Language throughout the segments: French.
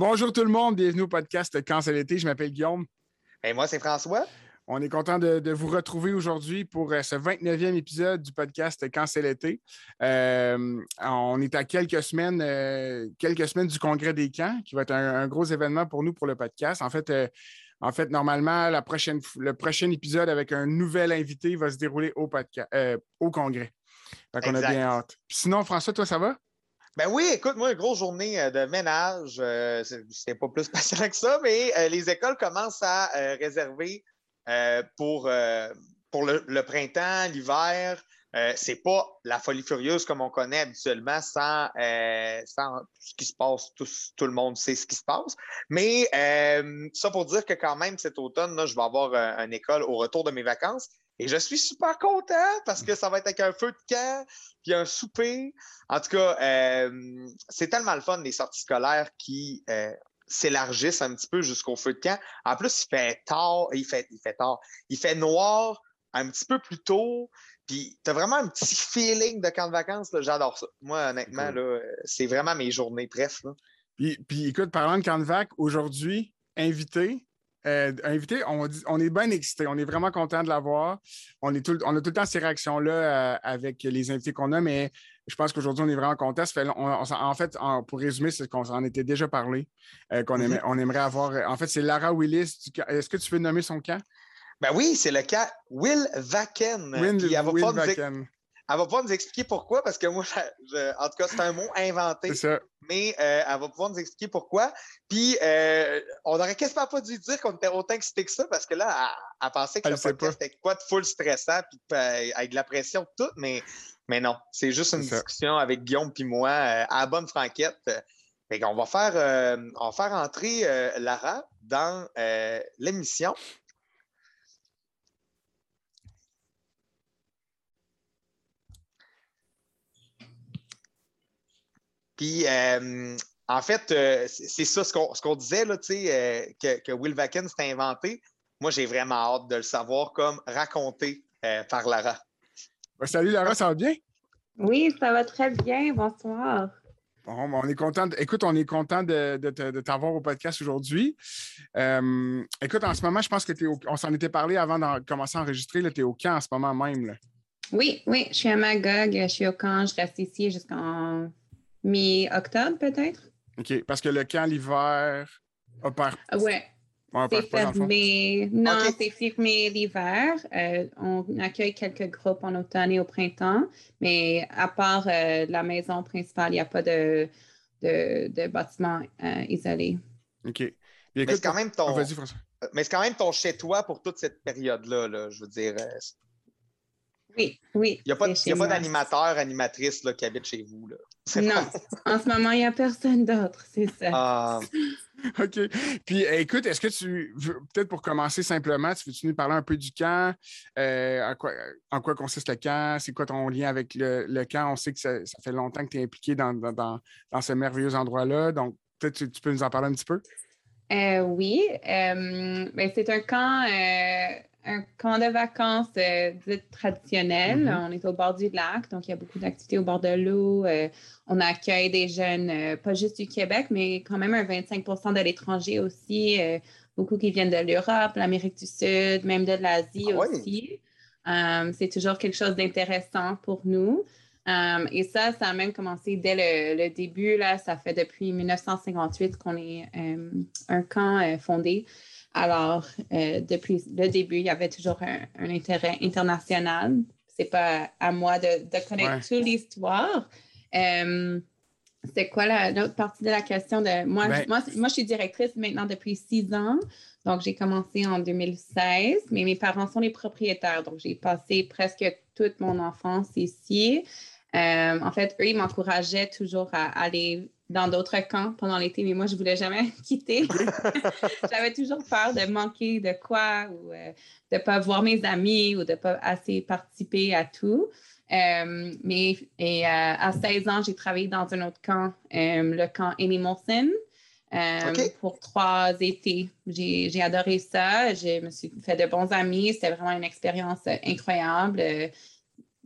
Bonjour tout le monde, bienvenue au podcast Quand c'est l'été. Je m'appelle Guillaume. Et moi, c'est François. On est content de, vous retrouver aujourd'hui pour euh, ce 29e épisode du podcast Quand c'est l'été. Euh, on est à quelques semaines, euh, quelques semaines du Congrès des camps, qui va être un, gros événement pour nous pour le podcast. En fait, en fait normalement, la prochaine, le prochain épisode avec un nouvel invité va se dérouler au, podcast, au Congrès. Donc, on a bien hâte. sinon, François, toi, ça va? Ben oui, écoute, moi, une grosse journée de ménage. c'est pas plus passionnant que ça, mais les écoles commencent à réserver euh, pour, euh, pour le, printemps, l'hiver. Euh, c'est pas la folie furieuse comme on connaît habituellement sans, sans ce qui se passe, tout, le monde sait ce qui se passe. Mais ça pour dire que quand même cet automne, je vais avoir une école au retour de mes vacances. Et je suis super content parce que ça va être avec un feu de camp, puis un souper. En tout cas, c'est tellement le fun, les sorties scolaires qui, s'élargissent un petit peu jusqu'au feu de camp. En plus, il fait tard, il fait, il fait tard, il fait noir un petit peu plus tôt. Puis tu as vraiment un petit feeling de camp de vacances. J'adore ça. Moi, honnêtement, c'est vraiment mes journées presque. Puis, puis, écoute, parlant de camp de vacances, aujourd'hui, invité, euh, invité, on, on, est bien excités, on est vraiment content de l'avoir. On, est on a tout le temps ces réactions-là euh, avec les invités qu'on a, mais je pense qu'aujourd'hui, on est vraiment content. en fait, pour résumer, c'est qu'on s'en était déjà parlé, euh, qu'on mm-hmm. on aimerait avoir. En fait, c'est Lara Willis. Est-ce que tu veux nommer son camp? Ben oui, c'est le cas Will Vaken. Will, Vaken. Elle va pouvoir nous expliquer pourquoi, parce que moi, en tout cas, c'est un mot inventé. Mais euh, elle va pouvoir nous expliquer pourquoi. Puis, euh, on n'aurait quasiment pas dû dire qu'on était autant excités que ça, parce que là, elle, pensait que le podcast était quoi de full stressant, puis euh, avec de la pression, tout, mais, mais non. C'est juste une discussion avec Guillaume puis moi à la bonne franquette. on va faire, on va faire entrer Lara dans l'émission. Puis, euh, en fait, euh, c'est ça ce qu'on disait, là, euh, que, que, Will Vaken s'est inventé. Moi, j'ai vraiment hâte de le savoir comme raconté par Lara. Ben, salut Lara, ça va bien? Oui, ça va très bien. Bonsoir. Bon, ben, on est content. écoute, on est content de, t'avoir au podcast aujourd'hui. écoute, en ce moment, je pense que tu es on s'en était parlé avant de commencer à enregistrer. Tu es au camp en ce moment même. Oui, oui, je suis à Magog, je suis au camp, je reste ici jusqu'en mi-octobre peut-être? OK, parce que le camp l'hiver opère. Oui. c'est fermé. Non, c'est fermé l'hiver. Euh, on accueille quelques groupes en automne et au printemps, mais à part euh, la maison principale, il n'y a pas de, de, bâtiment euh, isolé. OK. mais c'est quand même ton. Mais c'est quand même ton chez-toi pour toute cette période-là, là, je veux dire. Oui, oui. Il n'y a pas, pas d'animateur, animatrice là, qui habite chez vous. Là. Non, en ce moment, il n'y a personne d'autre, c'est ça. Ah. OK. Puis eh, écoute, est-ce que tu veux, peut-être pour commencer simplement, tu veux-tu nous parler un peu du camp? Euh, en quoi consiste le camp? C'est quoi ton lien avec le, camp? On sait que ça, fait longtemps que tu es impliqué dans, dans, ce merveilleux endroit-là. Donc, peut-être tu, tu, peux nous en parler un petit peu? Euh, oui. Euh, ben, c'est un camp un camp de vacances euh, dit traditionnel. Mm-hmm. On est au bord du lac, donc il y a beaucoup d'activités au bord de l'eau. Euh, on accueille des jeunes, euh, pas juste du Québec, mais quand même un 25% de l'étranger aussi. beaucoup qui viennent de l'Europe, l'Amérique du Sud, même de l'Asie ah aussi. c'est toujours quelque chose d'intéressant pour nous. et ça, ça a même commencé dès le, début. Là, ça fait depuis 1958 qu'on est un camp fondé. Alors, euh, depuis le début, il y avait toujours un, intérêt international. Ce n'est pas à moi de, connaître toute l'histoire. Euh, c'est quoi l'autre partie de la question de moi, ben moi, moi, je suis directrice maintenant depuis six ans. Donc, j'ai commencé en 2016, mais mes parents sont les propriétaires. Donc, j'ai passé presque toute mon enfance ici. Euh, en fait, eux, ils m'encourageaient toujours à aller dans d'autres camps pendant l'été, mais moi, je ne voulais jamais quitter. J'avais toujours peur de manquer de quoi ou euh, de ne pas voir mes amis ou de ne pas assez participer à tout. Euh, mais et, à 16 ans, j'ai travaillé dans un autre camp, le camp Amy Molson. pour trois étés. J'ai adoré ça. Je me suis fait de bons amis. C'était vraiment une expérience incroyable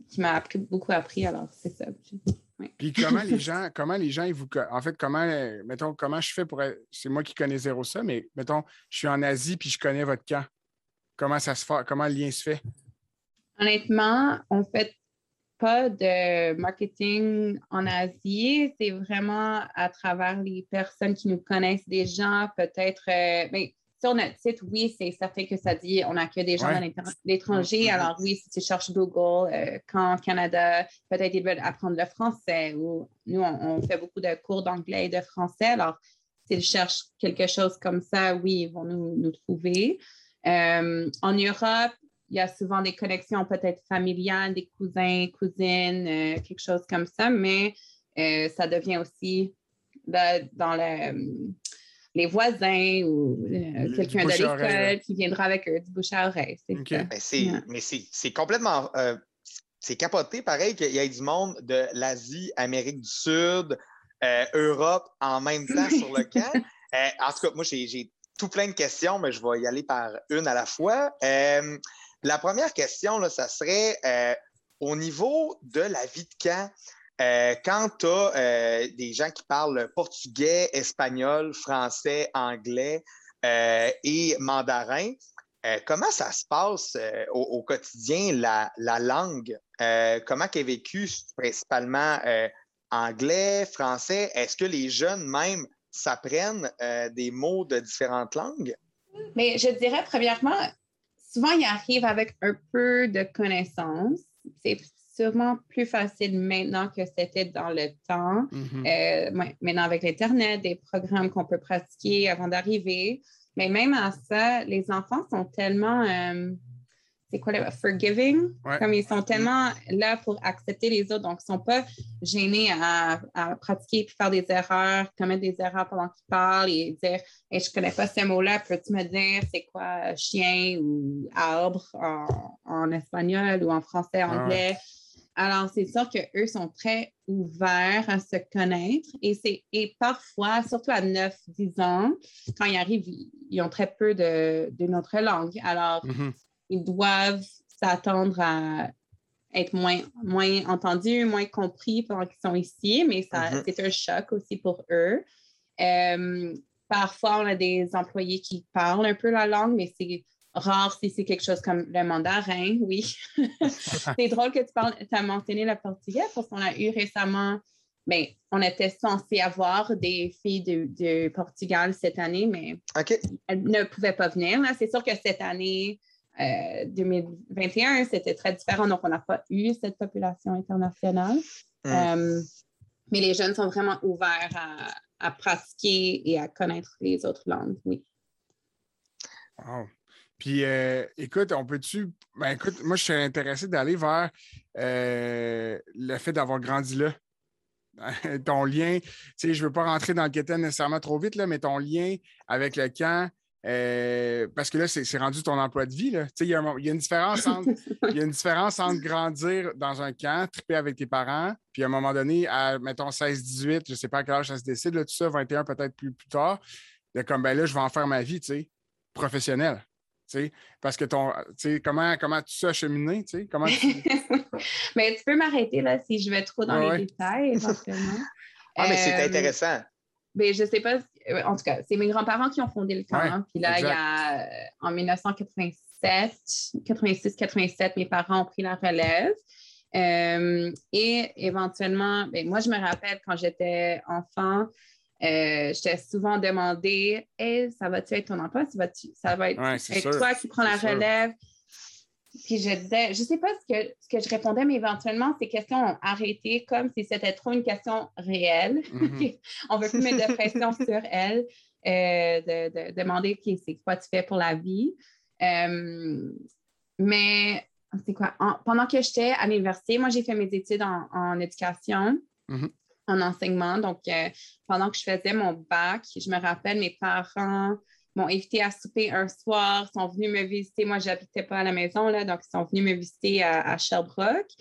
qui m'a beaucoup appris. Alors, c'est ça. Puis comment les gens, comment les gens, ils vous. En fait, comment, mettons, comment je fais pour. C'est moi qui connais zéro ça, mais mettons, je suis en Asie puis je connais votre camp. Comment ça se fait? Comment le lien se fait? Honnêtement, on fait pas de marketing en Asie. C'est vraiment à travers les personnes qui nous connaissent des gens, peut-être. Euh, ben, sur notre site, oui, c'est certain que ça dit on accueille des gens à l'étranger. Alors oui, si tu cherches Google, euh, quand Canada, peut-être ils veulent apprendre le français ou nous, on, fait beaucoup de cours d'anglais et de français. Alors, s'ils cherchent quelque chose comme ça, oui, ils vont nous, trouver. Euh, en Europe, il y a souvent des connexions peut-être familiales, des cousins, cousines, euh, quelque chose comme ça, mais ça devient aussi dans le les voisins ou euh, quelqu'un de l'école qui viendra avec eux du bouche à oreille. Ben, mais c'est complètement. Euh, c'est capoté, pareil, qu'il y ait du monde de l'Asie, Amérique du Sud, euh, Europe en même temps sur le camp. en tout cas, moi, j'ai tout plein de questions, mais je vais y aller par une à la fois. la première question, là, ça serait au niveau de la vie de camp. Euh, quand tu as euh, des gens qui parlent portugais, espagnol, français, anglais euh, et mandarin, comment ça se passe au, quotidien, la, langue? comment est vécu principalement anglais, français? Est-ce que les jeunes même s'apprennent des mots de différentes langues? Mais je dirais, premièrement, souvent, ils arrivent avec un peu de connaissances. Sûrement plus facile maintenant que c'était dans le temps. Mm-hmm. Euh, maintenant, avec l'Internet, des programmes qu'on peut pratiquer avant d'arriver. Mais même à ça, les enfants sont tellement, euh, c'est quoi le forgiving? Comme ils sont tellement là pour accepter les autres, donc ils ne sont pas gênés à, pratiquer puis faire des erreurs, commettre des erreurs pendant qu'ils parlent et dire je ne connais pas ce mot-là, peux-tu me dire c'est quoi chien ou arbre en, espagnol ou en français, anglais? Alors, c'est sûr qu'eux sont très ouverts à se connaître et, c'est, et parfois, surtout à 9-10 ans, quand ils arrivent, ils ont très peu de, notre langue. Alors, mm-hmm. ils doivent s'attendre à être moins, moins entendus, moins compris pendant qu'ils sont ici, mais ça, mm-hmm. c'est un choc aussi pour eux. Euh, parfois, on a des employés qui parlent un peu la langue, mais c'est rare si c'est quelque chose comme le mandarin, oui. c'est drôle que tu parles, tu as mentionné le portugais parce qu'on a eu récemment, bien, on était censé avoir des filles du Portugal cette année, mais elles ne pouvaient pas venir. C'est sûr que cette année, 2021, euh, c'était très différent, donc on n'a pas eu cette population internationale. Hmm. Euh, mais les jeunes sont vraiment ouverts à, à, pratiquer et à connaître les autres langues, oui. Wow. Puis, euh, écoute, on peut-tu. Ben, écoute, moi, je suis intéressé d'aller vers euh, le fait d'avoir grandi là. ton lien, tu sais, je ne veux pas rentrer dans le quétaine nécessairement trop vite, là, mais ton lien avec le camp, euh, parce que là, c'est rendu ton emploi de vie. Il y, a une différence entre, y a une différence entre grandir dans un camp, triper avec tes parents, puis à un moment donné, à mettons 16-18, je ne sais pas à quel âge ça se décide, là, tout ça, 21 peut-être plus, plus tard, de comme ben là, je vais en faire ma vie, tu sais, professionnelle parce que ton, comment, comment tu sais cheminer, comment mais tu peux m'arrêter là si je vais trop dans les détails éventuellement. ah, mais c'est euh, intéressant. Mais je sais pas, euh, en tout cas, c'est mes grands-parents qui ont fondé le camp. Hein, puis là, il y a, en 1987, 86-87, mes parents ont pris la relève. Euh, et éventuellement, ben, moi, je me rappelle quand j'étais enfant, euh, je t'ai souvent demandé hey, ça va-tu être ton emploi? Ça va, ça va être, toi qui prends la relève? Puis je disais, je ne sais pas ce que, ce que je répondais, mais éventuellement, ces questions ont arrêté comme si c'était trop une question réelle. Mm-hmm. On ne veut plus mettre de pression sur elle, euh, de, demander c'est quoi tu fais pour la vie? Euh, mais c'est quoi? pendant que j'étais à l'université, moi, j'ai fait mes études en, éducation. Mm-hmm en enseignement. Donc, euh, pendant que je faisais mon bac, je me rappelle, mes parents m'ont invité à souper un soir, sont venus me visiter. Moi, je n'habitais pas à la maison, là, donc ils sont venus me visiter à, Sherbrooke.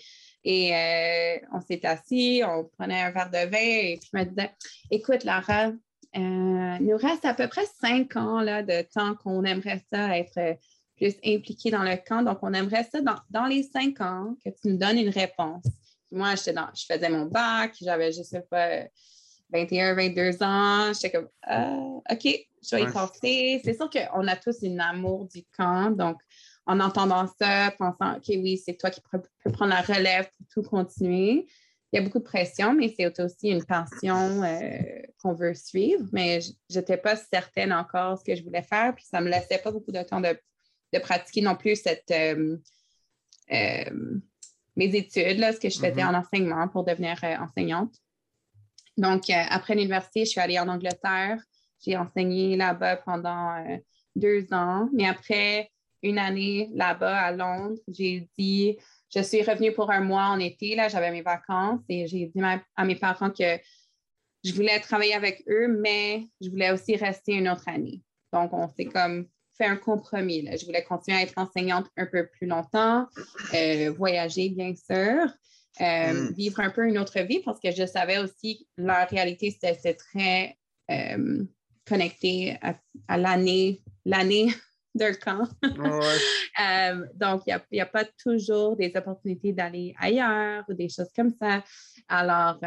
Et euh, on s'est assis, on prenait un verre de vin et puis je me disais, écoute, Lara, euh, il nous reste à peu près cinq ans là, de temps qu'on aimerait ça être plus impliqué dans le camp. Donc, on aimerait ça dans, dans les cinq ans que tu nous donnes une réponse moi, j'étais dans, je faisais mon bac, j'avais, je sais pas, 21, 22 ans. J'étais comme, euh, OK, je vais y passer. C'est sûr qu'on a tous un amour du camp. Donc, en entendant ça, pensant, OK, oui, c'est toi qui peux prendre la relève pour tout continuer. Il y a beaucoup de pression, mais c'est aussi une passion euh, qu'on veut suivre. Mais je n'étais pas certaine encore ce que je voulais faire. Puis ça ne me laissait pas beaucoup de temps de, pratiquer non plus cette, euh, mes études, là, ce que je faisais mm-hmm. en enseignement pour devenir enseignante. Donc, euh, après l'université, je suis allée en Angleterre. J'ai enseigné là-bas pendant euh, deux ans. Mais après une année là-bas à Londres, j'ai dit, je suis revenue pour un mois en été. Là, j'avais mes vacances et j'ai dit à mes parents que je voulais travailler avec eux, mais je voulais aussi rester une autre année. Donc, on s'est comme fait un compromis. Je voulais continuer à être enseignante un peu plus longtemps, euh, voyager, bien sûr. Euh, mm. vivre un peu une autre vie parce que je savais aussi que leur réalité, c'était très euh, connecté à, l'année, l'année d'un camp. Euh, donc, il n'y a, pas toujours des opportunités d'aller ailleurs ou des choses comme ça. Alors,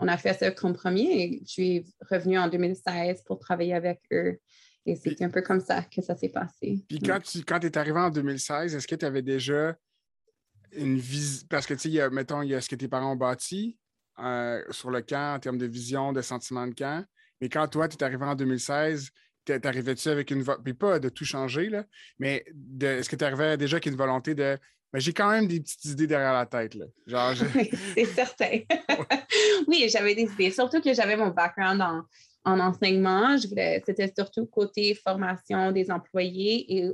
on a fait ce compromis et je suis revenue en 2016 pour travailler avec eux. Et c'est un peu comme ça que ça s'est passé. Puis quand tu quand es arrivé en 2016, est-ce que tu avais déjà une vision. Parce que, tu sais, mettons, il y a ce que tes parents ont bâti euh, sur le camp en termes de vision, de sentiment de camp. Mais quand toi, tu es arrivé en 2016, t'arrivais-tu avec une. Puis pas de tout changer, là, mais est-ce que tu arrivais déjà avec une volonté de. Mais j'ai quand même des petites idées derrière la tête. Là. Genre, Oui, c'est certain. oui, j'avais des idées. Surtout que j'avais mon background en, en enseignement. Je voulais, c'était surtout côté formation des employés et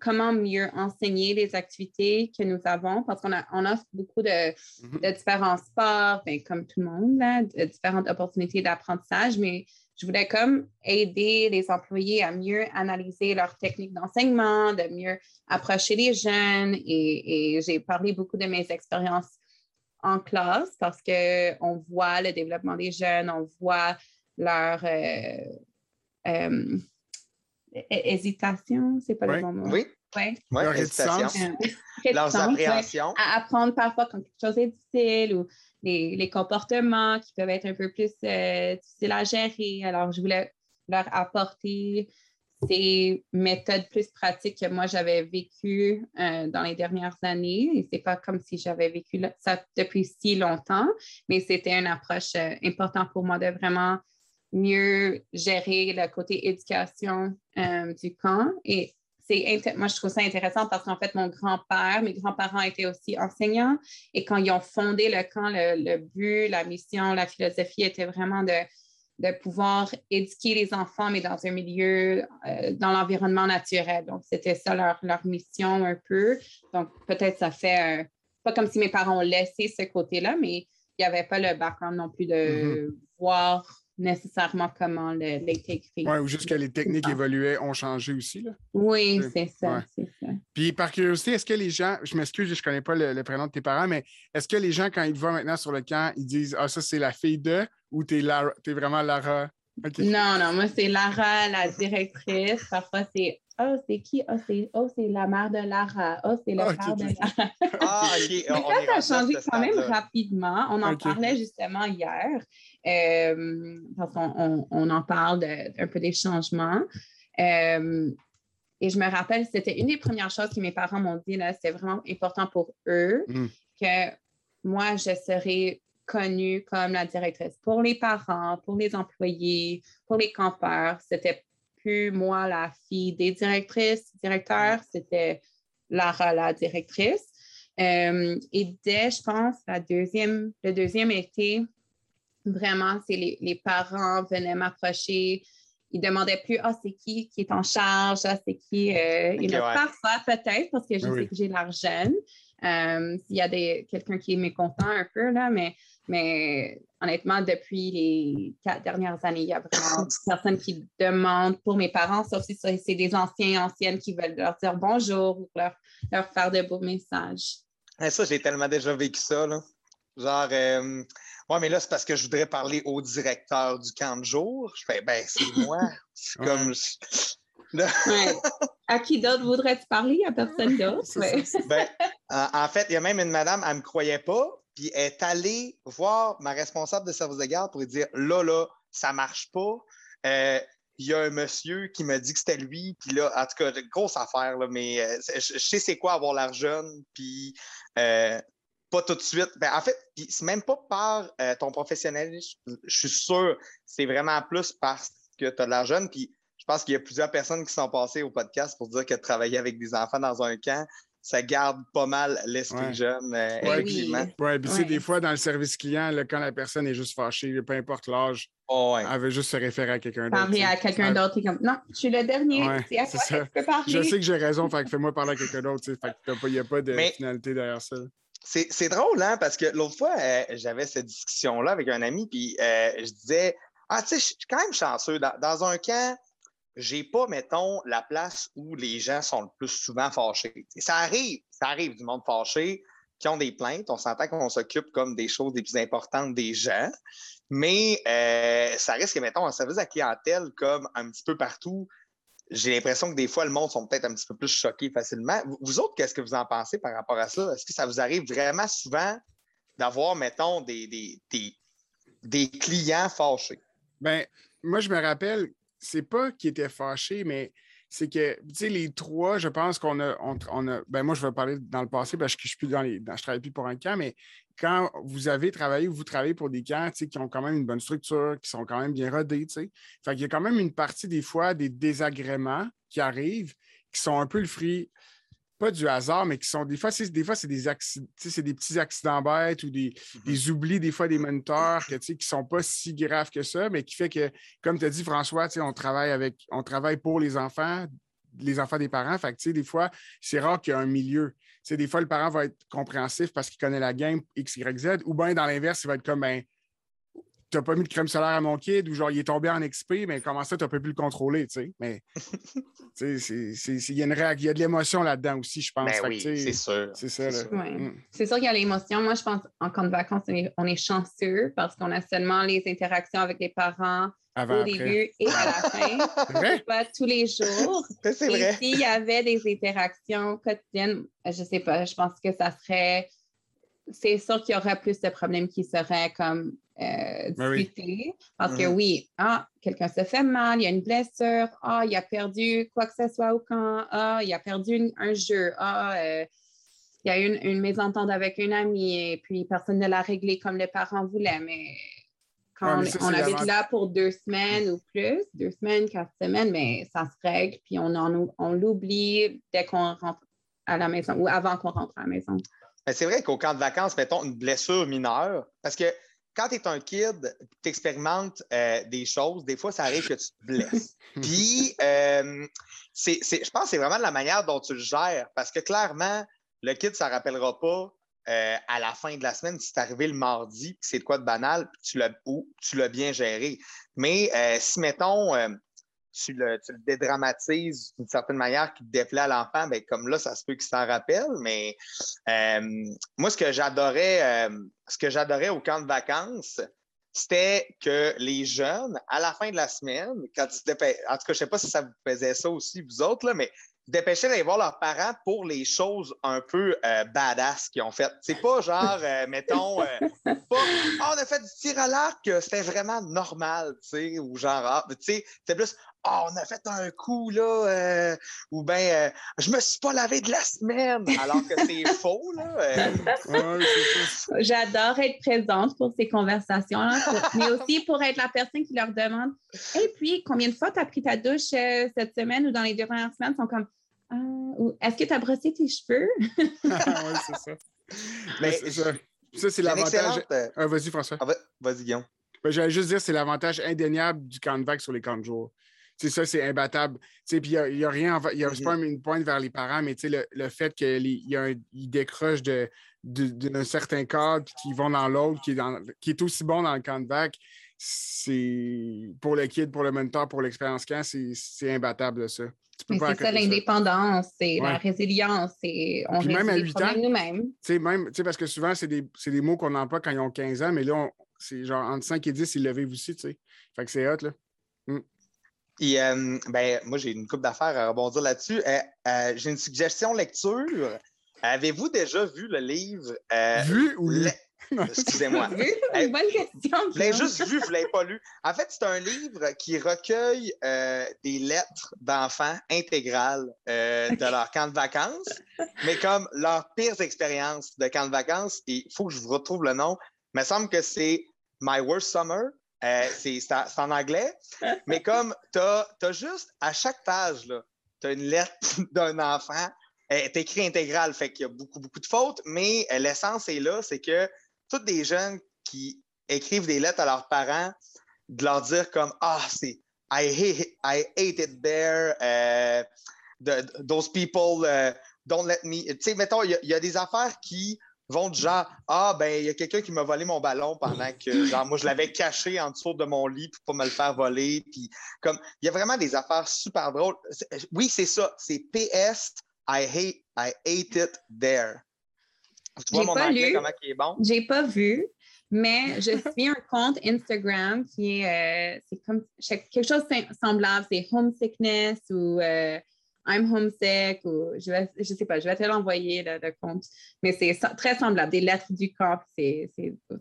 comment mieux enseigner les activités que nous avons, parce qu'on on offre beaucoup de, mhm. différents sports, ben, comme tout le monde, là, de différentes opportunités d'apprentissage, mais je voulais comme aider les employés à mieux analyser leurs techniques d'enseignement, de mieux approcher les jeunes, et, j'ai parlé beaucoup de mes expériences en classe parce qu'on voit le développement des jeunes, on voit leur... Euh, euh, hésitation, c'est pas le bon mot. Oui. Oui, ouais, hésitation. Leurs appréhensions. À apprendre parfois quand quelque chose est difficile ou les, les comportements qui peuvent être un peu plus euh, difficiles à gérer. Alors, je voulais leur apporter ces méthodes plus pratiques que moi j'avais vécues euh, dans les dernières années. Et c'est pas comme si j'avais vécu ça depuis si longtemps, mais c'était une approche euh, importante pour moi de vraiment mieux gérer le côté éducation euh, du camp. Et c'est moi, je trouve ça intéressant parce qu'en fait, mon grand-père, mes grands-parents étaient aussi enseignants. Et quand ils ont fondé le camp, le, but, la mission, la philosophie était vraiment de, de pouvoir éduquer les enfants, mais dans un milieu, euh, dans l'environnement naturel. Donc, c'était ça leur, leur, mission un peu. Donc, peut-être ça fait, euh, pas comme si mes parents ont laissé ce côté-là, mais il n'y avait pas le background non plus de mm-hmm. voir nécessairement comment le, les techniques. Oui, ou juste que les techniques évoluaient, ont changé aussi. Là. Oui, c'est ça, ça, Puis par curiosité, est-ce que les gens, je m'excuse, je ne connais pas le, prénom de tes parents, mais est-ce que les gens, quand ils te voient maintenant sur le camp, ils disent Ah, ça, c'est la fille de ou tu es, es, vraiment Lara? Non, non, moi, c'est Lara, la directrice. Parfois, c'est oh, c'est qui? Oh, c'est oh, la mère de Lara. Oh, c'est le ah, père de Lara. ah, OK. On, ça a changé quand même rapidement. On en parlait justement hier, euh, parce qu'on on, en parle un peu des changements. Euh, et je me rappelle, c'était une des premières choses que mes parents m'ont dit, là, c'était vraiment important pour eux mm. que moi, je serais connue comme la directrice pour les parents, pour les employés, pour les campeurs. C'était moi la fille des directrices, directeurs, c'était Lara, la directrice. Euh, et dès, je pense, la deuxième, le deuxième été, vraiment, c'est les, parents venaient m'approcher. Ils demandaient plus, ah, c'est qui qui est en charge, ah, c'est qui. Euh, okay, Parfois, peut-être, parce que je sais que j'ai l'argent. Euh, s'il y a quelqu'un qui est mécontent un peu, là, mais, mais honnêtement, depuis les quatre dernières années, il y a vraiment personne qui demande pour mes parents, sauf si c'est des anciens, anciennes qui veulent leur dire bonjour ou leur, leur faire de beaux messages. ça, j'ai tellement déjà vécu ça. Là. Genre, euh, ouais, mais là, c'est parce que je voudrais parler au directeur du camp de jour. Je fais, ben, c'est moi. C'est comme. À qui d'autre voudrais-tu parler? À personne d'autre? ben, en fait, il y a même une madame, elle ne me croyait pas. puis est allée voir ma responsable de service de garde pour lui dire là, là, ça marche pas. Euh, il y a un monsieur qui m'a dit que c'était lui, puis là, en tout cas, grosse affaire, là, mais euh, je, sais c'est quoi avoir l'argent, puis euh, pas tout de suite. Ben, en fait, c'est même pas par ton professionnalisme, je suis sûr, c'est vraiment plus parce que tu as de l'argent, puis je pense qu'il y a plusieurs personnes qui sont passées au podcast pour dire que travailler avec des enfants dans un camp, ça garde pas mal l'esprit jeune, euh, Oui, puis c'est des fois dans le service client, quand la personne est juste fâchée, peu importe l'âge, oh, elle veut juste se référer à quelqu'un d'autre. Parler à quelqu'un d'autre, comme non, je suis le dernier, c'est à toi que je peux parler. Je sais que j'ai raison, fait que fais-moi parler à quelqu'un d'autre, il n'y a pas de finalité derrière ça. C'est drôle, hein, parce que l'autre fois, euh, j'avais cette discussion-là avec un ami, puis euh, je disais Ah, tu sais, je suis quand même chanceux. dans un camp, j'ai pas, mettons, la place où les gens sont le plus souvent fâchés. ça arrive, ça arrive du monde fâché qui ont des plaintes. On s'entend qu'on s'occupe comme des choses les plus importantes des gens. Mais euh, ça risque, mettons, un service à clientèle comme un petit peu partout. J'ai l'impression que des fois, le monde sont peut-être un petit peu plus choqués facilement. Vous, autres, qu'est-ce que vous en pensez par rapport à ça? Est-ce que ça vous arrive vraiment souvent d'avoir, mettons, des, des, des, des clients fâchés? Bien, moi, je me rappelle c'est pas qu'il était fâché, mais c'est que, tu les trois, je pense qu'on a, on, a, ben moi, je vais parler dans le passé parce que je suis plus dans les, je travaille plus pour un camp, mais quand vous avez travaillé ou vous travaillez pour des camps, qui ont quand même une bonne structure, qui sont quand même bien rodés, tu. Fait qu'il y a quand même une partie, des fois, des désagréments qui arrivent, qui sont un peu le fruit pas du hasard, mais qui sont des fois, c'est des fois, c'est des accidents, c'est des petits accidents bêtes ou des, mm-hmm. des oublis, des fois, des moniteurs que, qui ne sont pas si graves que ça, mais qui fait que, comme tu as dit, François, on travaille avec, on travaille pour les enfants, les enfants des parents. Fait que, des fois, c'est rare qu'il y ait un milieu. des fois, le parent va être compréhensif parce qu'il connaît la game X, Y, Z, ou bien dans l'inverse, il va être comme ben, tu n'as pas mis de crème solaire à mon kid ou genre il est tombé en XP, mais comment ça, tu n'as pas pu le contrôler, tu sais? Mais il y, a y a de l'émotion là-dedans aussi, je pense. Ben oui, c'est sûr. C'est ça. Mm. C'est sûr qu'il y a l'émotion. Moi, je pense en camp de vacances, on est, chanceux parce qu'on a seulement les interactions avec les parents au début et à la fin. pas tous les jours. C'est vrai. S'il y avait des interactions quotidiennes, je ne sais pas, je pense que ça serait c'est sûr qu'il y aurait plus de problèmes qui seraient comme euh, ben discutés. Parce que mm-hmm. oui, ah, quelqu'un se fait mal, il y a une blessure, ah, il a perdu quoi que ce soit au camp, ah, il a perdu un jeu, ah, euh, il y a une, une mésentente avec une amie et puis personne ne l'a réglé comme les parents voulaient. Mais quand on, habite là pour deux semaines ou plus, deux semaines, quatre semaines, mais ça se règle, puis on, on l'oublie dès qu'on rentre à la maison ou avant qu'on rentre à la maison c'est vrai qu'au camp de vacances, mettons une blessure mineure, parce que quand tu es un kid, tu expérimentes euh, des choses, des fois, ça arrive que tu te blesses. Puis, euh, je pense que c'est vraiment de la manière dont tu le gères, parce que clairement, le kid, ça ne rappellera pas euh, à la fin de la semaine si c'est arrivé le mardi, c'est de quoi de banal, tu l'as, ou tu l'as bien géré. Mais si, mettons, tu le, dédramatises d'une certaine manière qui te déplaît à l'enfant, bien, comme là, ça se peut qu'il s'en rappelle. Mais euh, moi, ce que j'adorais, euh, ce que j'adorais au camp de vacances, c'était que les jeunes, à la fin de la semaine, quand ils se dépêchaient, en tout cas, je ne sais pas si ça vous faisait ça aussi, vous autres, là, mais dépêchaient d'aller voir leurs parents pour les choses un peu euh, badass qu'ils ont faites. C'est pas genre, mettons, pas, ah, on a fait du tir à l'arc, c'était vraiment normal, tu sais, ou genre, ah, tu sais, c'est plus, oh, on a fait un coup, là, euh, ou bien, euh, je me suis pas lavé de la semaine, alors que c'est faux, là. Euh. J'adore être présente pour ces conversations-là, mais aussi pour être la personne qui leur demande Et puis, combien de fois tu as pris ta douche cette semaine ou dans les dernières semaines? Ils sont comme ah, Est-ce que tu as brossé tes cheveux? oui, c'est ça. Mais ça, ça c'est l'avantage. Ah, vas-y, François. Ah, vas-y, Guillaume. Ben, J'allais juste dire c'est l'avantage indéniable du camp de vague sur les camps de jour c'est ça, c'est imbattable. Puis il n'y a, rien, il y a pas une pointe vers les parents, mais le, le fait qu'ils décrochent d'un de, certain cadre qui vont dans l'autre, qui, est qui est aussi bon dans le camp de vac, c'est pour le kid, pour le mentor, pour l'expérience camp, c'est imbattable ça. C'est ça l'indépendance, c'est la résilience, c'est on même à 8 ans, nous-mêmes. Même, parce que souvent, c'est des, des, mots qu'on emploie quand ils ont 15 ans, mais là, c'est genre entre 5 et 10, ils le vivent aussi. Fait que c'est hot. Là. Mm. Et, euh, ben, moi, j'ai une coupe d'affaires à rebondir là-dessus. Euh, euh, j'ai une suggestion lecture. Avez-vous déjà vu le livre? vu ou lu? Excusez-moi. Une bonne question. Je l'ai juste vu, je ne l'ai pas lu. En fait, c'est un livre qui recueille euh, des lettres d'enfants intégrales euh, de leur camp de vacances, mais comme leurs pires expériences de camp de vacances. il faut que je vous retrouve le nom. Il me semble que c'est My Worst Summer. Euh, c'est en anglais, mais comme tu as, juste à chaque page, tu as une lettre d'un enfant est écrit intégral, fait qu'il y a beaucoup, beaucoup de fautes, mais l'essence est là, c'est que tous des jeunes qui écrivent des lettres à leurs parents, de leur dire comme Ah, c'est I hate, I hate it there, uh, those people don't let me. Tu sais, mettons, il y, a des affaires qui vont de genre Ah, ben, il y a quelqu'un qui m'a volé mon ballon pendant que, genre, moi, je l'avais caché en dessous de mon lit pour pas me le faire voler. Puis, comme, il y a vraiment des affaires super drôles. Oui, c'est ça. C'est PS, I hate, I hate it there. Tu vois mon anglais, comment il est bon? J'ai pas vu, mais je suis un compte Instagram qui est, euh, c'est comme quelque chose de semblable, c'est homesickness ou euh, I'm homesick ou je vais, je sais pas, je vais te l'envoyer le, compte, mais c'est très semblable, des lettres du camp, c'est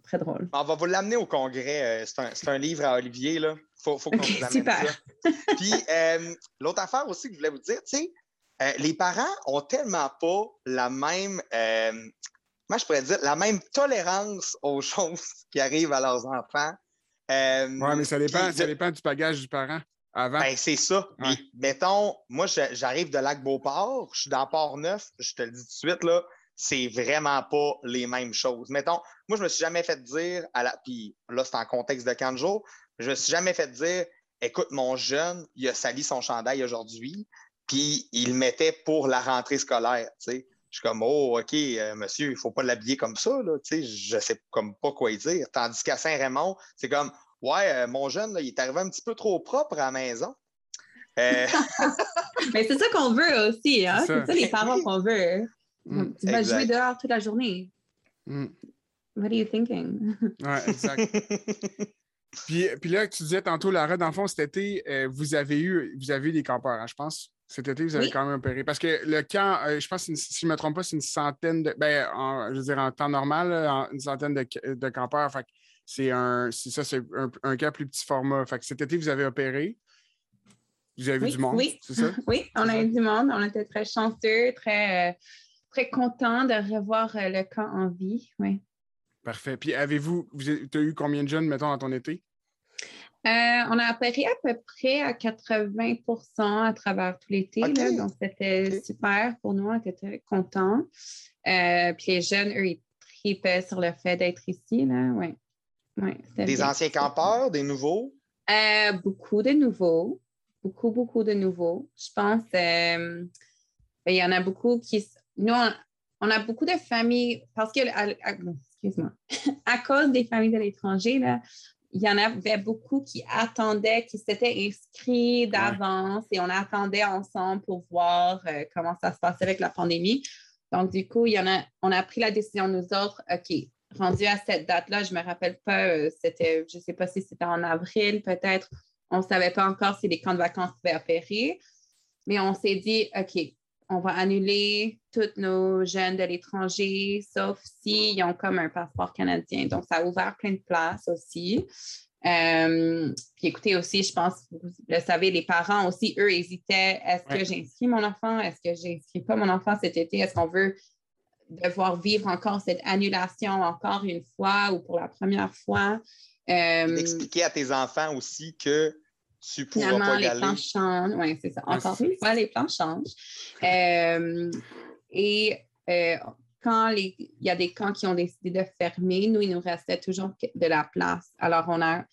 très drôle. On va vous l'amener au congrès, euh, c'est un, un, livre à Olivier là. Faut, faut qu'on vous amène super. ça. Puis l'autre affaire aussi que je voulais vous dire, tu sais, les parents ont tellement pas la même moi, je pourrais dire, la même tolérance aux choses qui arrivent à leurs enfants. Euh, oui, mais ça dépend, ça dépend du bagage du parent. Avant? Ben, c'est ça. mettons, moi, j'arrive de Lac-Beauport, je suis dans Port-Neuf, je te le dis tout de suite, là, c'est vraiment pas les mêmes choses. Mettons, moi, je me suis jamais fait dire, à la, puis là, c'est en contexte de 15 jours, je me suis jamais fait dire, écoute, mon jeune, il a sali son chandail aujourd'hui, puis il le mettait pour la rentrée scolaire, tu sais. Je suis comme, oh, OK, euh, monsieur, il ne faut pas l'habiller comme ça. Là. Je ne sais comme pas quoi dire. Tandis qu'à Saint-Raymond, c'est comme, ouais, euh, mon jeune, il est arrivé un petit peu trop propre à la maison. Euh, Mais c'est ça qu'on veut aussi. Hein? C'est ça. les parents qu'on veut. Mm, tu vas jouer dehors toute la journée. Mm. What are you thinking? ouais, exact. puis, puis là, tu disais tantôt, Lara, dans le fond, cet été, vous, avez eu, vous avez eu des campeurs, hein, je pense. Cet été, vous avez quand même opéré. Parce que le camp, euh, je pense, si je ne me trompe pas, c'est une centaine de. Ben, je veux dire, en temps normal, une centaine de, campeurs. Fait c'est un. ça, c'est un, camp plus petit format. Fait que cet été, vous avez opéré. Vous avez vu du monde, oui. c'est ça? Oui, on a eu du monde. On était très chanceux, très, euh, très contents de revoir euh, le camp en vie. Oui. Parfait. Puis avez-vous, tu as eu combien de jeunes, mettons, dans ton été? Euh, on a opéré à peu près à 80% à travers tout l'été. Donc, c'était super pour nous. On était très contents. Euh, puis les jeunes, eux, ils tripaient sur le fait d'être ici. Là. Ouais. Des anciens campeurs, des nouveaux? Euh, beaucoup de nouveaux. Beaucoup, beaucoup de nouveaux. Je pense qu'il y en a beaucoup qui. Nous, on, a beaucoup de familles. Parce que. excuse-moi. à cause des familles de l'étranger, il y en avait beaucoup qui attendaient, qui s'étaient inscrits d'avance et on attendait ensemble pour voir euh, comment ça se passait avec la pandémie. Donc, du coup, il y en a, on a pris la décision, nous autres, OK, rendu à cette date-là, je ne me rappelle pas, euh, c'était, je ne sais pas si c'était en avril, peut-être, on ne savait pas encore si les camps de vacances pouvaient opérer, mais on s'est dit, OK, on va annuler tous nos jeunes de l'étranger, sauf s'ils ont comme un passeport canadien. Donc, ça a ouvert plein de places aussi. Euh, puis écoutez aussi, je pense, vous le savez, les parents aussi, eux, hésitaient. Est-ce que j'inscris mon enfant? Est-ce que j'inscris pas mon enfant cet été? Est-ce qu'on veut devoir vivre encore cette annulation encore une fois ou pour la première fois? Euh, Expliquer à tes enfants aussi que tu pourras Finalement, pas les plans changent. Oui, c'est ça. Encore une fois, les plans changent. Euh, et euh, quand il y a des camps qui ont décidé de fermer, nous, il nous restait toujours de la place. Alors, on a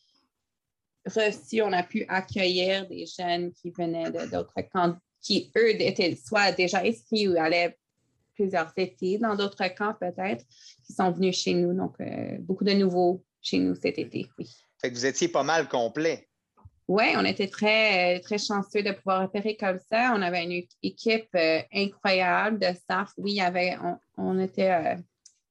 reçu, on a pu accueillir des jeunes qui venaient d'autres camps, qui, eux, étaient soit déjà inscrits ou allaient plusieurs étés dans d'autres camps, peut-être, qui sont venus chez nous. Donc, euh, beaucoup de nouveaux chez nous cet été, oui. Fait que vous étiez pas mal complet. Oui, on était très, très chanceux de pouvoir opérer comme ça. On avait une équipe euh, incroyable de staff. Oui, il y avait, on, était, euh,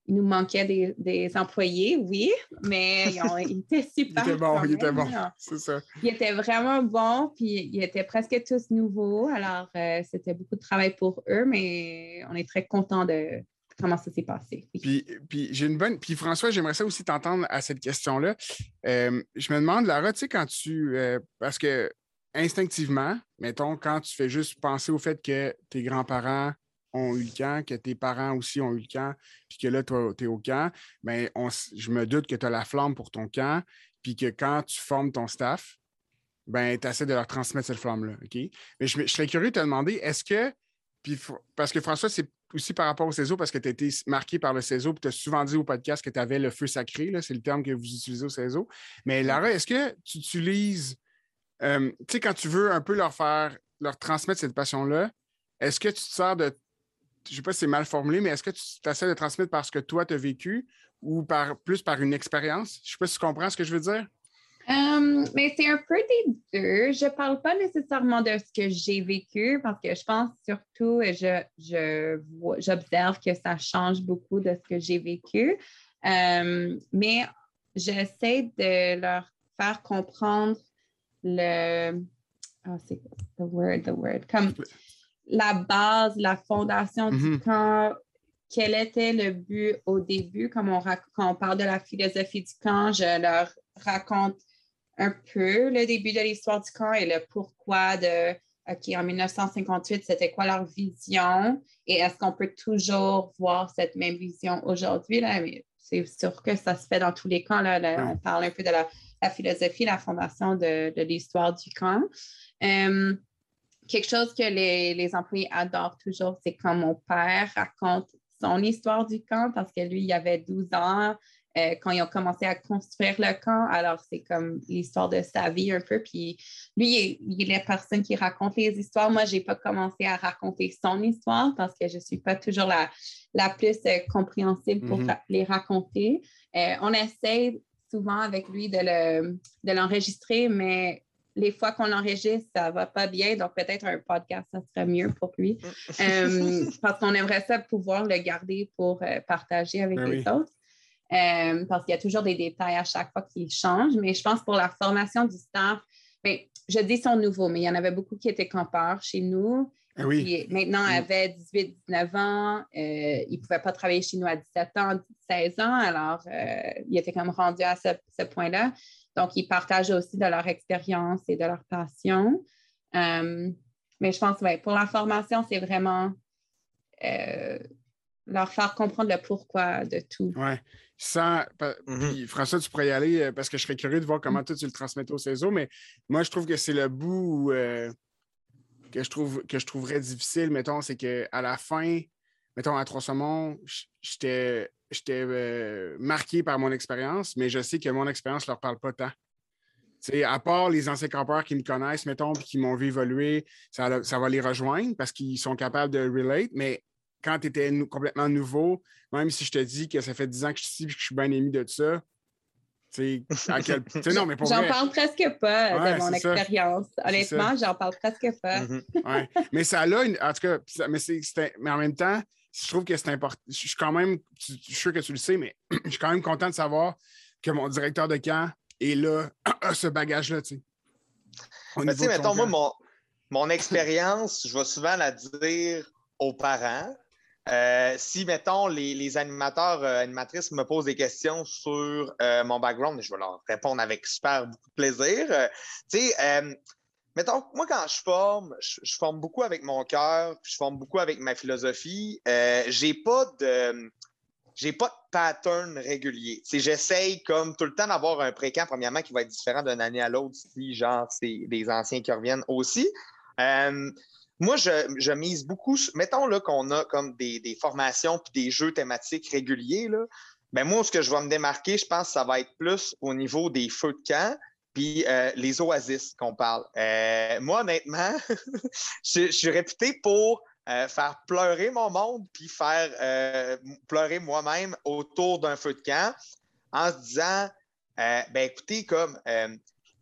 il nous manquait des, employés, oui, mais ils, étaient super. il était bon, il était bon, c'est ça. Ils étaient vraiment bons, puis ils étaient presque tous nouveaux. Alors, euh, c'était beaucoup de travail pour eux, mais on est très contents de, comment ça s'est passé. Puis, puis j'ai une bonne. Puis François, j'aimerais ça aussi t'entendre à cette question-là. Euh, je me demande, Lara, tu sais, quand tu. Euh, parce que instinctivement, mettons, quand tu fais juste penser au fait que tes grands-parents ont eu le camp, que tes parents aussi ont eu le camp, puis que là, toi, tu es au camp, bien, je me doute que tu as la flamme pour ton camp, puis que quand tu formes ton staff, ben, tu essaies de leur transmettre cette flamme-là. OK? Mais je, serais curieux de te demander, est-ce que. Puis, parce que François, c'est aussi par rapport au CESO, parce que tu as été marqué par le CESO, puis tu as souvent dit au podcast que tu avais le feu sacré, c'est le terme que vous utilisez au CESO. Mais Lara, est-ce que tu utilises, euh, tu sais, quand tu veux un peu leur faire, leur transmettre cette passion-là, est-ce que tu te sers de, je ne sais pas si c'est mal formulé, mais est-ce que tu essaies de transmettre parce que toi, tu as vécu ou par, plus par une expérience? Je ne sais pas si tu comprends ce que je veux dire. Euh, mais c'est un peu des deux. Je ne parle pas nécessairement de ce que j'ai vécu parce que je pense surtout, et je, j'observe que ça change beaucoup de ce que j'ai vécu. Euh, mais j'essaie de leur faire comprendre le. Oh, c'est the word, the word. Comme la base, la fondation du mm-hmm. camp, quel était le but au début, comme on, quand on parle de la philosophie du camp, je leur raconte un peu le début de l'histoire du camp et le pourquoi de, OK, en 1958, c'était quoi leur vision? Et est-ce qu'on peut toujours voir cette même vision aujourd'hui? C'est sûr que ça se fait dans tous les camps. Là, on parle un peu de la, philosophie, la fondation de, l'histoire du camp. Euh, quelque chose que les, les employés adorent toujours, c'est quand mon père raconte son histoire du camp parce que lui, il avait 12 ans. Euh, quand ils ont commencé à construire le camp. Alors, c'est comme l'histoire de sa vie un peu. Puis lui, il est, la personne qui raconte les histoires. Moi, je n'ai pas commencé à raconter son histoire parce que je ne suis pas toujours la, la plus euh, compréhensible pour mm-hmm. les raconter. Euh, on essaie souvent avec lui de l'enregistrer, mais les fois qu'on l'enregistre, ça ne va pas bien. Donc, peut-être un podcast, ça serait mieux pour lui. Mm. parce qu'on aimerait ça pouvoir le garder pour partager avec ben les autres. Euh, parce qu'il y a toujours des détails à chaque fois qui changent. Mais je pense pour la formation du staff, ben, je dis sont nouveaux, mais il y en avait beaucoup qui étaient campeurs chez nous. Ah oui. maintenant, ils avaient 18, 19 ans. Euh, ils ne pouvaient pas travailler chez nous à 17 ans, 16 ans. Alors, euh, ils étaient comme rendus à ce, point-là. Donc, ils partagent aussi de leur expérience et de leur passion. mais je pense, ouais, pour la formation, c'est vraiment leur faire comprendre le pourquoi de tout. Oui. Sans, mm-hmm. François, tu pourrais y aller euh, parce que je serais curieux de voir comment toi tu le transmets au CESO, mais moi, je trouve que c'est le bout euh, que, je trouve, que je trouverais difficile, mettons, c'est qu'à la fin, mettons, à Trois Saumons, j'étais euh, marqué par mon expérience, mais je sais que mon expérience ne leur parle pas tant. sais, à part les anciens campeurs qui me connaissent, mettons, puis qui m'ont vu évoluer, ça, ça va les rejoindre parce qu'ils sont capables de relate, mais quand tu étais complètement nouveau, même si je te dis que ça fait 10 ans que je suis ici et que je suis bien aimé de ça, tu sais, quel... non, mais J'en parle presque pas de mon expérience. Honnêtement, j'en parle presque pas. Mais ça a une. En tout cas, mais, mais en même temps, je trouve que c'est important. Je suis quand même, je suis sûr que tu le sais, mais je suis quand même content de savoir que mon directeur de camp est là, a ce bagage-là, tu sais. Mais tu sais, mettons, moi, mon, mon expérience, je vais souvent la dire aux parents, euh, si, mettons, les, animateurs, euh, animatrices me posent des questions sur euh, mon background, je vais leur répondre avec super beaucoup de plaisir. tu sais, mettons, moi, quand je forme, je, forme beaucoup avec mon cœur, je forme beaucoup avec ma philosophie. j'ai pas de. J'ai pas de pattern régulier. J'essaye comme tout le temps d'avoir un précamp, premièrement, qui va être différent d'une année à l'autre si, genre, c'est des anciens qui reviennent aussi. Moi, je, mise beaucoup, mettons qu'on a comme des, formations puis des jeux thématiques réguliers. Là. Ben moi, ce que je vais me démarquer, je pense que ça va être plus au niveau des feux de camp puis euh, les oasis qu'on parle. Euh, moi, honnêtement, je, suis réputé pour euh, faire pleurer mon monde puis faire pleurer moi-même autour d'un feu de camp en se disant, ben écoutez, comme,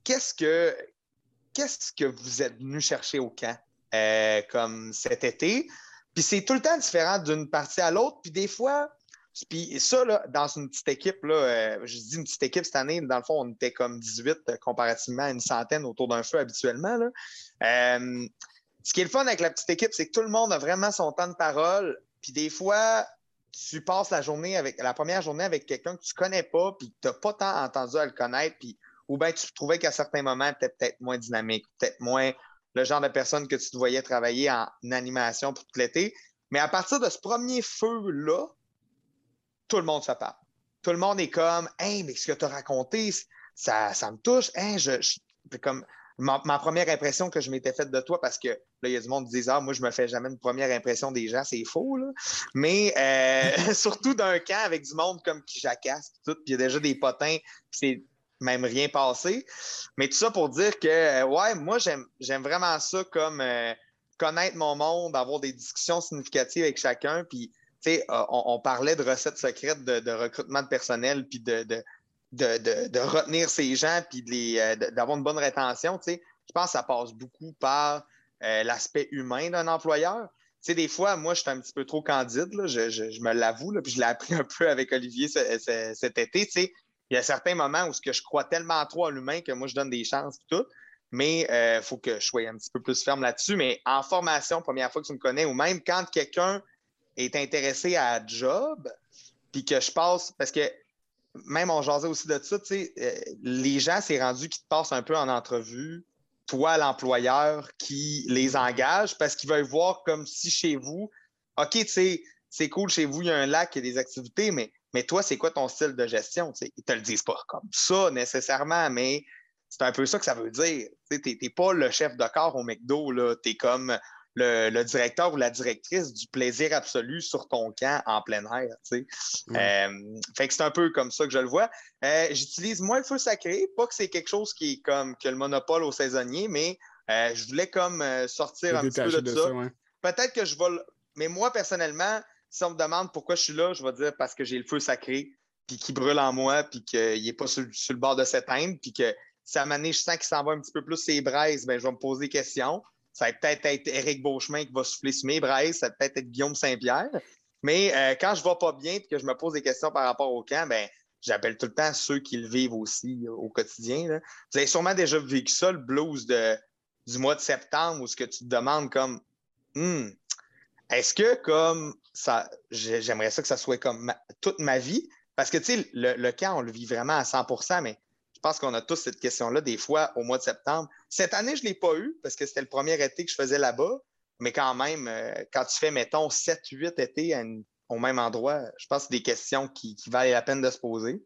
qu'est-ce que qu'est-ce que vous êtes venu chercher au camp? Comme cet été? Puis c'est tout le temps différent d'une partie à l'autre. Puis des fois, puis ça, là, dans une petite équipe, là, euh, je dis une petite équipe cette année, dans le fond, on était comme 18 euh, comparativement à une centaine autour d'un feu habituellement. Là. ce qui est le fun avec la petite équipe, c'est que tout le monde a vraiment son temps de parole. Puis des fois, tu passes la journée avec la première journée avec quelqu'un que tu ne connais pas, puis que tu n'as pas tant entendu à le connaître, puis ou bien tu trouvais qu'à certains moments, tu peut-être moins dynamique, peut-être moins le genre de personne que tu te voyais travailler en animation pour tout l'été. Mais à partir de ce premier feu-là, tout le monde se parle. Tout le monde est comme Hey, mais ce que tu as raconté, ça, ça me touche. Hey, je, comme ma, première impression que je m'étais faite de toi, parce que là, il y a du monde qui dit Ah, moi, je me fais jamais une première impression des gens, c'est faux. Là. Mais euh, surtout d'un camp avec du monde comme qui jacasse, puis il y a déjà des potins, c'est même rien passé. Mais tout ça pour dire que, euh, ouais, moi, j'aime vraiment ça comme euh, connaître mon monde, avoir des discussions significatives avec chacun. Puis, euh, on, parlait de recettes secrètes de, recrutement de personnel, puis de, retenir ces gens, puis d'avoir une bonne rétention. Je pense que ça passe beaucoup par l'aspect humain d'un employeur. Des fois, moi, je suis un petit peu trop candide, je, me l'avoue, puis je l'ai appris un peu avec Olivier cet été. Il y a certains moments où je crois tellement trop à l'humain que moi, je donne des chances tout. Mais il euh, faut que je sois un petit peu plus ferme là-dessus. Mais en formation, première fois que tu me connais, ou même quand quelqu'un est intéressé à job, puis que je passe, parce que même on jasait aussi de ça, euh, les gens, c'est rendu qu'ils te passent un peu en entrevue, toi, l'employeur, qui les engage parce qu'ils veulent voir comme si chez vous, OK, tu sais, c'est cool, chez vous, il y a un lac, il y a des activités, mais mais toi, c'est quoi ton style de gestion? Ils ne te le disent pas comme ça nécessairement, mais c'est un peu ça que ça veut dire. Tu n'es pas le chef de corps au McDo, tu es comme le, directeur ou la directrice du plaisir absolu sur ton camp en plein air. Euh, fait que c'est un peu comme ça que je le vois. Euh, j'utilise moins le feu sacré, pas que c'est quelque chose qui est comme que le monopole aux saisonniers, mais euh, je voulais comme sortir un petit peu de, ça. Peut-être que je vais. Mais moi, personnellement, si on me demande pourquoi je suis là, je vais dire parce que j'ai le feu sacré, puis qui brûle en moi, puis qu'il n'est pas sur, le bord de s'éteindre, puis que si à un moment je sens qu'il s'en va un petit peu plus ses braises, ben, je vais me poser des questions. Ça va peut-être être Éric Beauchemin qui va souffler sur mes braises, ça va peut-être être Guillaume Saint-Pierre. Mais euh, quand je ne vais pas bien et que je me pose des questions par rapport au camp, ben, j'appelle tout le temps ceux qui le vivent aussi euh, au quotidien. Vous avez sûrement déjà vécu ça, le blues du mois de septembre, où ce que tu te demandes comme hmm, est-ce que comme ça, j'aimerais ça que ça soit comme toute ma vie? Parce que, tu sais, le, le, camp, on le vit vraiment à 100% mais je pense qu'on a tous cette question-là des fois au mois de septembre. Cette année, je ne l'ai pas eu parce que c'était le premier été que je faisais là-bas. Mais quand même, euh, quand tu fais, mettons, 7, 8 étés au même endroit, je pense que c'est des questions qui, qui valent la peine de se poser.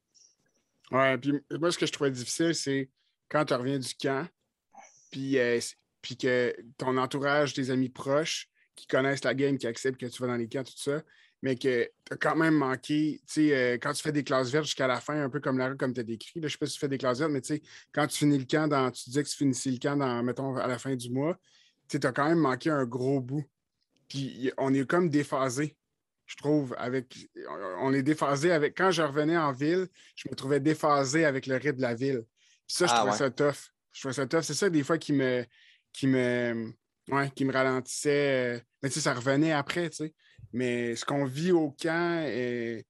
Oui, puis moi, ce que je trouvais difficile, c'est quand tu reviens du camp, puis, euh, puis que ton entourage, tes amis proches, qui connaissent la game, qui acceptent que tu vas dans les camps, tout ça, mais que tu as quand même manqué, tu sais, euh, quand tu fais des classes vertes jusqu'à la fin, un peu comme la comme tu as décrit, je ne sais pas si tu fais des classes vertes, mais tu sais, quand tu finis le camp, dans, tu disais que tu finissais le camp, dans, mettons, à la fin du mois, tu as quand même manqué un gros bout. Puis on est comme déphasé, je trouve, avec. On est déphasé avec. Quand je revenais en ville, je me trouvais déphasé avec le rythme de la ville. Puis ça, je ah trouvais ça tough. Je trouvais ça tough. C'est ça, des fois, qui me, qui me, Ouais, qui me ralentissait. Euh, mais tu sais, ça revenait après, tu sais. Mais ce qu'on vit au camp est,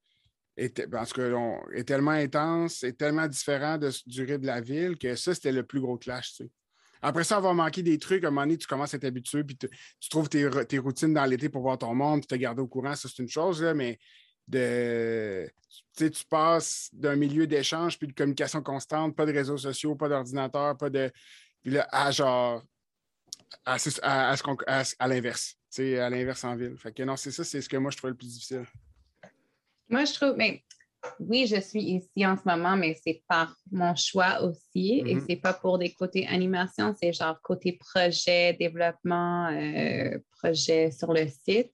parce que est tellement intense, est tellement différent de, du rythme de la ville que ça, c'était le plus gros clash. Après ça, avoir manqué des trucs, à un moment donné, tu commences à t'habituer, puis tu trouves tes, routines dans l'été pour voir ton monde, puis te garder au courant, ça, c'est une chose, là, mais de, tu passes d'un milieu d'échange, puis de communication constante, pas de réseaux sociaux, pas d'ordinateur, pas de. Là, à genre à, à, l'inverse, à l'inverse en ville. Fait que non, c'est ça, c'est ce que moi je trouve le plus difficile. Moi, je trouve, mais oui, je suis ici en ce moment, mais c'est par mon choix aussi. Et mm-hmm. c'est pas pour des côtés animation, c'est genre côté projet, développement, euh, projet sur le site.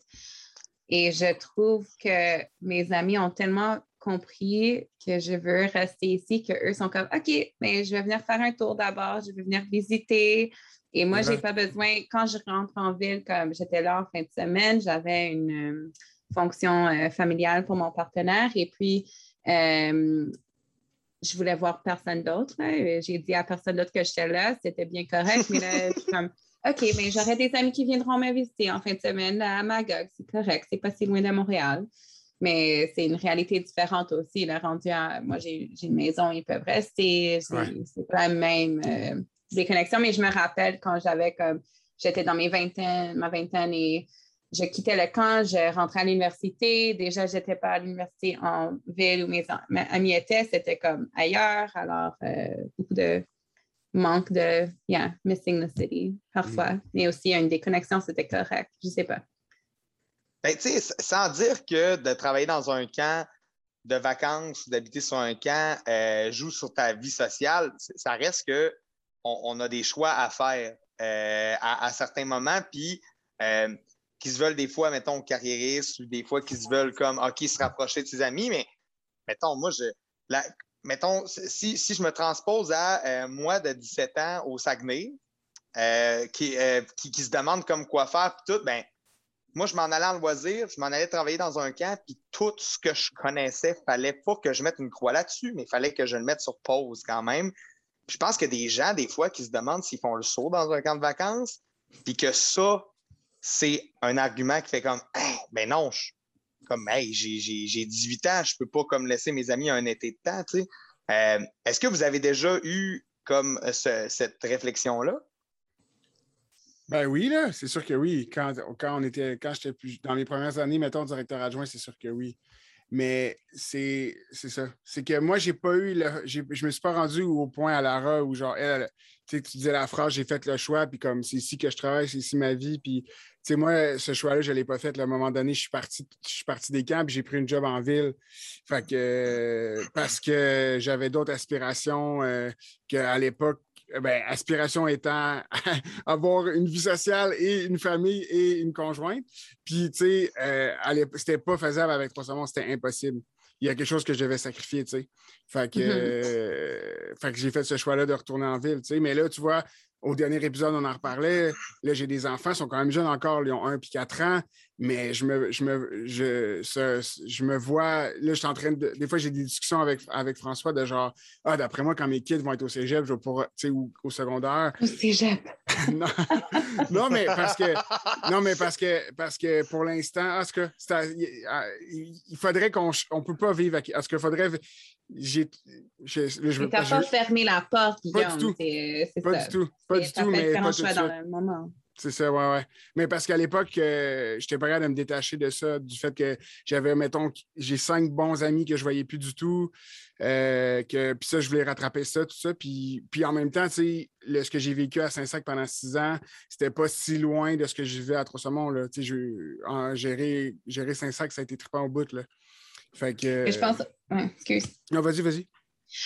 Et je trouve que mes amis ont tellement compris que je veux rester ici, qu'eux sont comme OK, mais je vais venir faire un tour d'abord, je vais venir visiter, et moi, je n'ai pas besoin, quand je rentre en ville, comme j'étais là en fin de semaine, j'avais une euh, fonction euh, familiale pour mon partenaire et puis euh, je voulais voir personne d'autre. J'ai dit à personne d'autre que j'étais là, c'était bien correct, mais là, je suis comme OK, mais j'aurai des amis qui viendront me visiter en fin de semaine à Magog, c'est correct, c'est pas si loin de Montréal. Mais c'est une réalité différente aussi. Là, rendu à, moi, j'ai une maison, ils peuvent rester. C'est pas la même des connexions, mais je me rappelle quand j'avais comme j'étais dans mes vingtaines, ma vingtaine et je quittais le camp, je rentrais à l'université. Déjà, je n'étais pas à l'université en ville où mes amis étaient, c'était comme ailleurs. Alors, euh, beaucoup de manque de, yeah, missing the city parfois. Mm. Mais aussi, une déconnexion, c'était correct. Je ne sais pas. Ben, sans dire que de travailler dans un camp de vacances d'habiter sur un camp euh, joue sur ta vie sociale, ça reste que on, a des choix à faire euh, à, certains moments. Puis, qui se veulent des fois, mettons, carriéristes ou des fois qui se veulent comme, OK, se rapprocher de ses amis, mais mettons, moi, je, mettons, si, je me transpose à euh, moi de 17 ans au Saguenay, euh, euh, qui, qui, se demande comme quoi faire, puis tout, ben, moi, je m'en allais en loisir, je m'en allais travailler dans un camp, puis tout ce que je connaissais, fallait pas que je mette une croix là-dessus, mais il fallait que je le mette sur pause quand même. Je pense a des gens, des fois, qui se demandent s'ils font le saut dans un camp de vacances, puis que ça, c'est un argument qui fait comme ben non, comme hey, j'ai 18 ans, je peux pas comme laisser mes amis un été de temps, tu sais. Euh, est-ce que vous avez déjà eu comme cette réflexion-là? Ben oui, là, c'est sûr que oui. Quand, quand on était, quand j'étais plus dans les premières années, mettons, directeur adjoint, c'est sûr que oui. Mais c'est ça. C'est que moi, j'ai pas eu le. Je me suis pas rendu au point à Lara où genre elle, tu disais la phrase, j'ai fait le choix, puis comme c'est ici que je travaille, c'est ici ma vie. Puis, tu sais, moi, ce choix-là, je l'ai pas fait. à un moment donné, je suis parti, je suis parti des camps, puis j'ai pris une job en ville. Fait que, parce que j'avais d'autres aspirations euh, qu'à l'époque, ben, aspiration étant avoir une vie sociale et une famille et une conjointe. Puis, tu sais, euh, c'était pas faisable avec trois mois, c'était impossible. Il y a quelque chose que je devais sacrifier, tu sais. Fait que, mm-hmm. euh, fait que j'ai fait ce choix-là de retourner en ville, tu sais. Mais là, tu vois, au dernier épisode, on en reparlait. Là, j'ai des enfants, ils sont quand même jeunes encore, ils ont un puis quatre ans, mais je me, je me, je, je me vois. Là, je suis en train de. Des fois, j'ai des discussions avec, avec François de genre Ah, d'après moi, quand mes kids vont être au cégep, je vais pouvoir, tu sais, ou au secondaire. Au cégep. non. non, mais parce que. Non, mais parce que, parce que pour l'instant, est-ce que il faudrait qu'on ne peut pas vivre avec. Est-ce qu'il faudrait j'ai. Je, je, pas, pas fermé la porte, Guillaume. Pas du tout. pas du tout. Pas du tout, mais. Pas dans le moment. C'est ça, ouais, ouais. Mais parce qu'à l'époque, euh, j'étais pas capable de me détacher de ça, du fait que j'avais, mettons, j'ai cinq bons amis que je voyais plus du tout. Euh, que, puis ça, je voulais rattraper ça, tout ça. Puis, puis en même temps, tu sais, ce que j'ai vécu à Saint-Sac pendant six ans, c'était pas si loin de ce que je vivais à Trois-Saumons. Tu sais, gérer, gérer Saint-Sac, ça a été trippant au bout, là. Fait que. je pense. excuse. Non, vas-y, vas-y.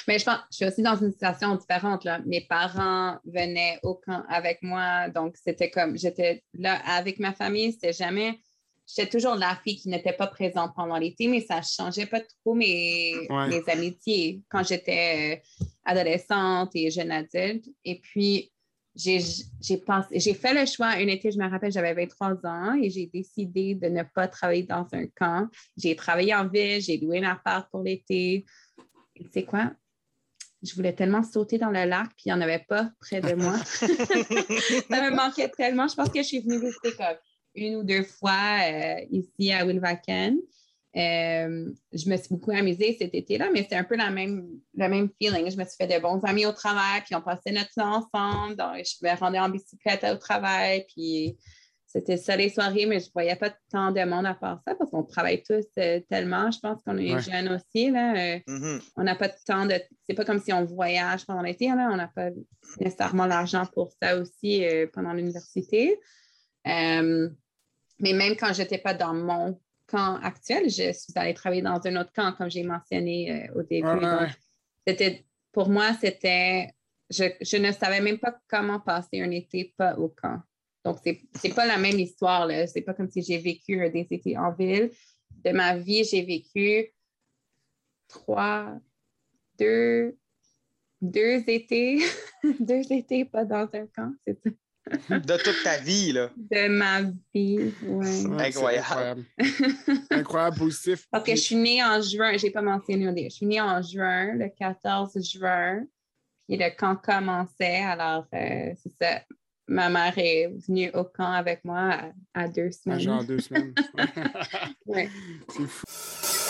Mais je pense, je suis aussi dans une situation différente. Là. Mes parents venaient au camp avec moi, donc c'était comme, j'étais là avec ma famille, c'était jamais, j'étais toujours la fille qui n'était pas présente pendant l'été, mais ça ne changeait pas trop mes, mes amitiés quand j'étais euh, adolescente et jeune adulte. Et puis, j'ai j'ai fait le choix un été, je me rappelle, j'avais 23 ans et j'ai décidé de ne pas travailler dans un camp. J'ai travaillé en ville, j'ai loué un appart pour l'été. Tu sais quoi? Je voulais tellement sauter dans le lac, puis il n'y en avait pas près de moi. ça me manquait tellement. Je pense que je suis venue visiter comme une ou deux fois euh, ici à Wilvaken. Euh, je me suis beaucoup amusée cet été-là, mais c'est un peu la même, le même feeling. Je me suis fait de bons amis au travail, puis on passait notre temps ensemble. Donc, je me rendais en bicyclette au travail, puis c'était ça les soirées, mais je ne voyais pas tant de monde à part ça parce qu'on travaille tous euh, tellement. Je pense qu'on est jeunes aussi. Là, euh, mm-hmm. On n'a pas de temps de. C'est pas comme si on voyage pendant l'été. On n'a pas nécessairement l'argent pour ça aussi pendant l'université. mais même quand je n'étais pas dans mon camp actuel, je suis allée travailler dans un autre camp, comme j'ai mentionné euh, au début. c'était, pour moi, c'était. Je, ne savais même pas comment passer un été pas au camp. Donc, c'est n'est pas la même histoire. Ce n'est pas comme si j'ai vécu des étés en ville. De ma vie, j'ai vécu trois, deux, deux étés, deux étés pas dans un camp, c'est ça de toute ta vie, là. De ma vie, oui. Incroyable. Incroyable. positif. Parce que je suis née en juin, je n'ai pas mentionné au début. Je suis née en juin, le 14 juin, puis le camp commençait. Alors, euh, c'est ça. Ma mère est venue au camp avec moi à, deux semaines. À genre deux semaines. oui. C'est fou.